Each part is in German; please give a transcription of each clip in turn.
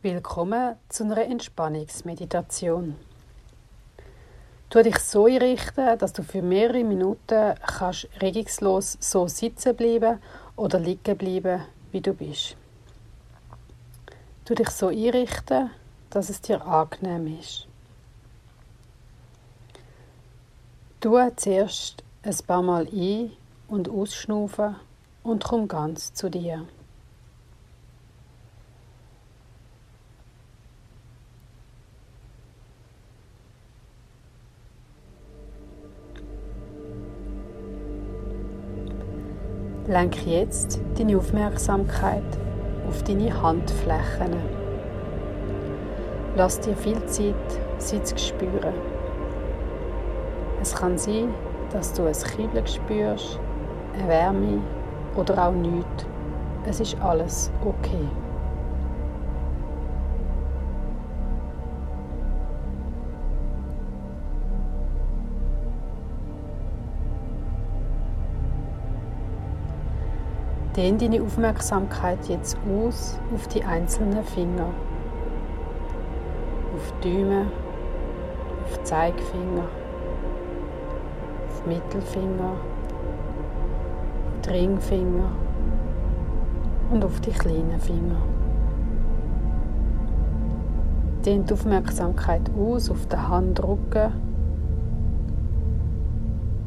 Willkommen zu einer Entspannungsmeditation. Tu dich so einrichten, dass du für mehrere Minuten kannst regungslos so sitzen bleiben oder liegen bleiben, wie du bist. Tu dich so einrichten, dass es dir angenehm ist. Tu zuerst ein paar Mal ein- und ausschnaufen und komm ganz zu dir. Lenk jetzt deine Aufmerksamkeit auf deine Handflächen. Lass dir viel Zeit, sie zu spüren. Es kann sein, dass du ein Kribbeln spürst, eine Wärme oder auch nichts. Es ist alles okay. Dehn deine Aufmerksamkeit jetzt aus auf die einzelnen Finger. Auf die Daumen, auf die Zeigefinger, auf die Mittelfinger, auf die Ringfinger und auf die kleinen Finger. Dehn die Aufmerksamkeit aus auf den Handrücken.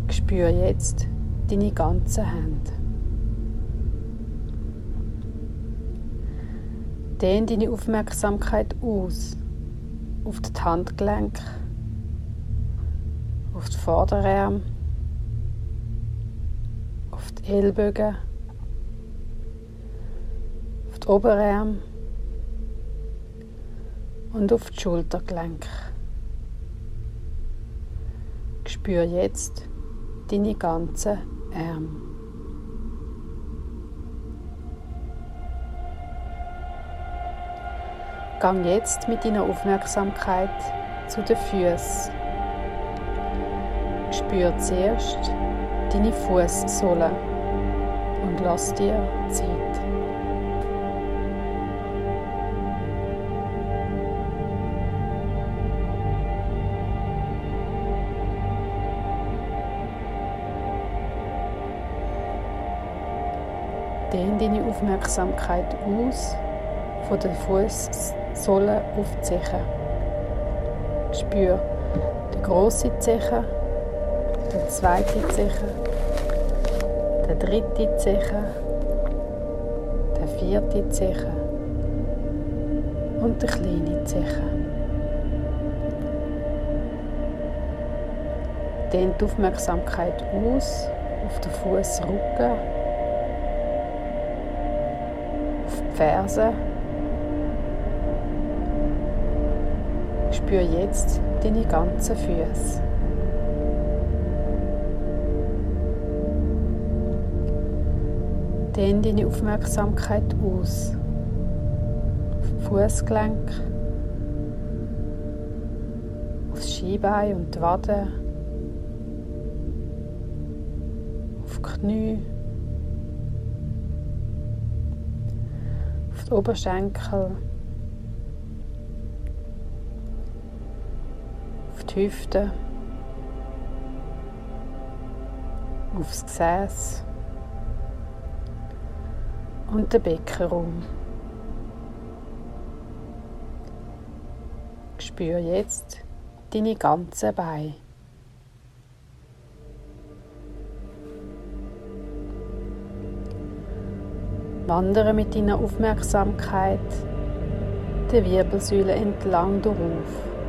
Spür jetzt deine ganzen Hände. Dehn deine Aufmerksamkeit aus. Auf die Handgelenke, auf die Vorderarme, auf die Ellbogen, auf die Oberarme und auf die Schultergelenke. Spür jetzt deine ganzen Arme. Gang jetzt mit deiner Aufmerksamkeit zu den Füßen. Spür zuerst deine Fußsohle und lass dir Zeit. Dehn deine Aufmerksamkeit aus von den Fußsohlen auf die Zeche. Spür die große Zeche, die zweite Zeche, die dritte Zeche, die vierte Zeche und die kleine Zeche. Dehn die Aufmerksamkeit aus auf den Fußrücken, auf die Ferse Spür jetzt deine ganzen Füße. Dehn deine Aufmerksamkeit aus. Auf Fußgelenk, aufs Skibein und die Wade, auf die Knie, auf die Oberschenkel. Die Hüfte, aufs Gesäß und den Beckenraum. Spür jetzt deine ganzen Beine. Wandere mit deiner Aufmerksamkeit der Wirbelsäule entlang darauf.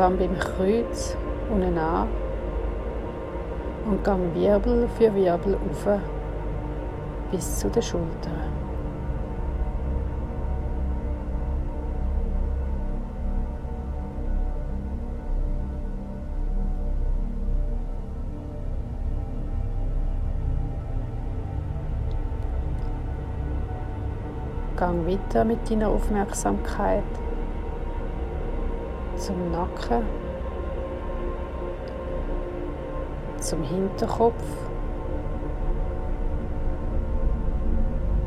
Fang beim Kreuz unten an und gang Wirbel für Wirbel auf bis zu den Schultern. Gang weiter mit deiner Aufmerksamkeit zum Nacken, zum Hinterkopf,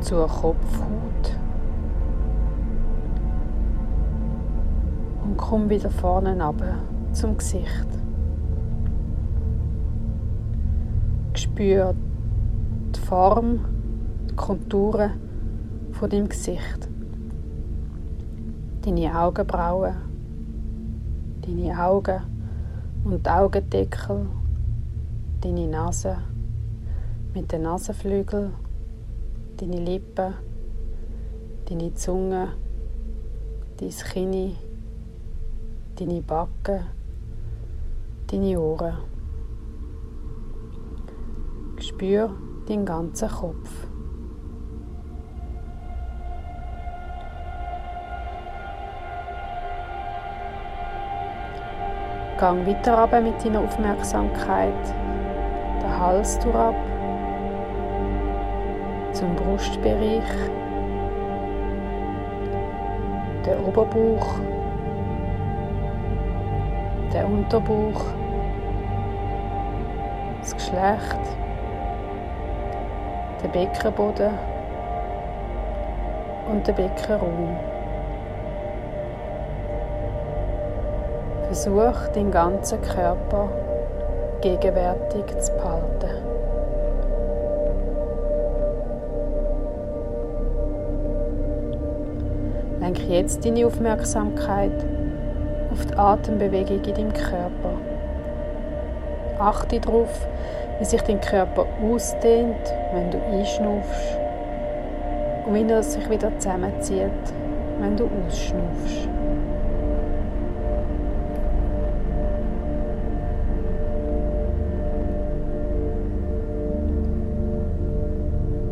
zur Kopfhaut komm wieder vorne runter zum Gesicht. Spür die Form, die Konturen von deinem Gesicht. Deine Augenbrauen, deine Augen und Augendeckel, deine Nase mit den Nasenflügeln, deine Lippen, deine Zunge, dein Kinn, deine Backen, deine Ohren. Spür den ganzen Kopf. Gang weiter runter mit deiner Aufmerksamkeit, den Hals ab, zum Brustbereich, der Oberbauch, der Unterbauch, das Geschlecht, der Beckenboden. Und der Beckenraum. Versuch, den ganzen Körper gegenwärtig zu behalten. Lenke jetzt deine Aufmerksamkeit auf die Atembewegung in deinem Körper. Achte darauf, wie sich dein Körper ausdehnt, wenn du einschnufst und wie er sich wieder zusammenzieht, wenn du ausschnufst.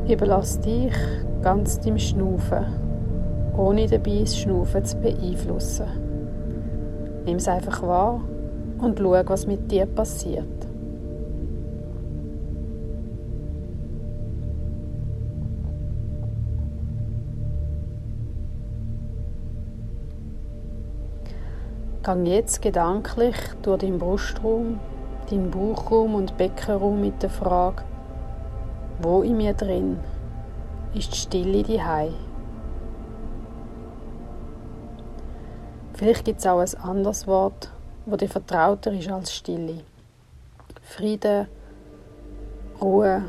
Überlass dich ganz deinem Schnaufen, ohne dabei das Schnaufen zu beeinflussen. Nimm es einfach wahr und schau, was mit dir passiert. Gang jetzt gedanklich durch den Brustraum, deinen Bauchraum und Beckenraum mit der Frage, wo in mir drin ist die Stille die Hei? Vielleicht gibt es auch ein anderes Wort, wo dir vertrauter ist als Stille. Friede, Ruhe,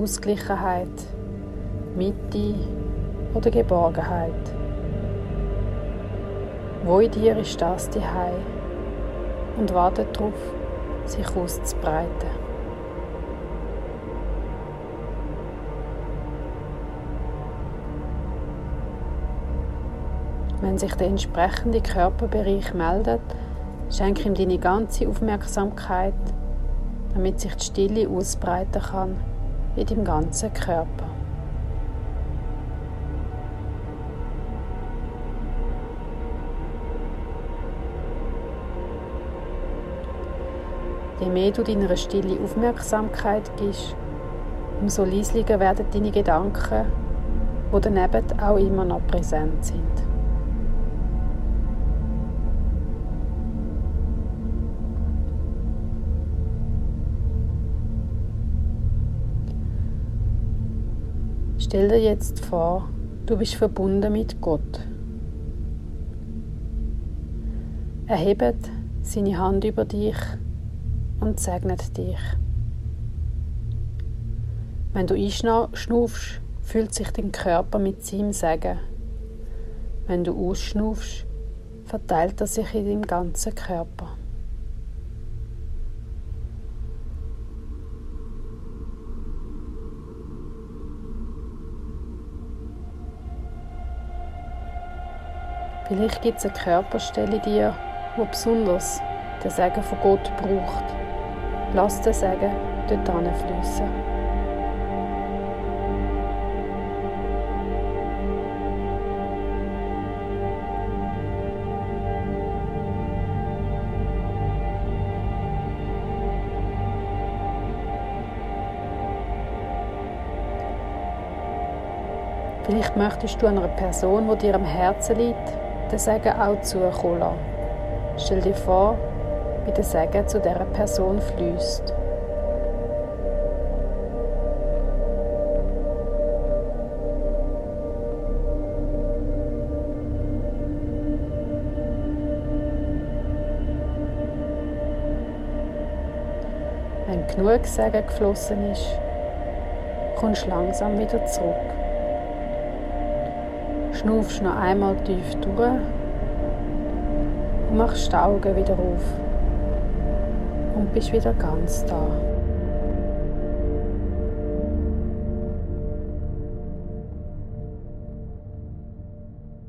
Ausgleichheit, Mitte oder Geborgenheit. Wo in dir ist das die Hei? Und wartet darauf, sich auszubreiten. Wenn sich der entsprechende Körperbereich meldet, schenke ihm deine ganze Aufmerksamkeit, damit sich die Stille ausbreiten kann in deinem ganzen Körper. Je mehr du deiner Stille Aufmerksamkeit gibst, umso leislicher werden deine Gedanken, die daneben auch immer noch präsent sind. Stell dir jetzt vor, du bist verbunden mit Gott. Er hebt seine Hand über dich und segnet dich. Wenn du einschnaufst, fühlt sich dein Körper mit seinem Segen. Wenn du ausschnaufst, verteilt er sich in deinem ganzen Körper. Vielleicht gibt es eine Körperstelle in dir, die besonders den Segen von Gott braucht. Lass den Segen dort fließen. Vielleicht möchtest du einer Person, die dir am Herzen liegt, den Segen auch zukommen lassen. Stell dir vor, wie der Segen zu dieser Person fließt. Wenn genug Segen geflossen ist, kommst du langsam wieder zurück. Schnaufst noch einmal tief durch und machst die Augen wieder auf und bist wieder ganz da.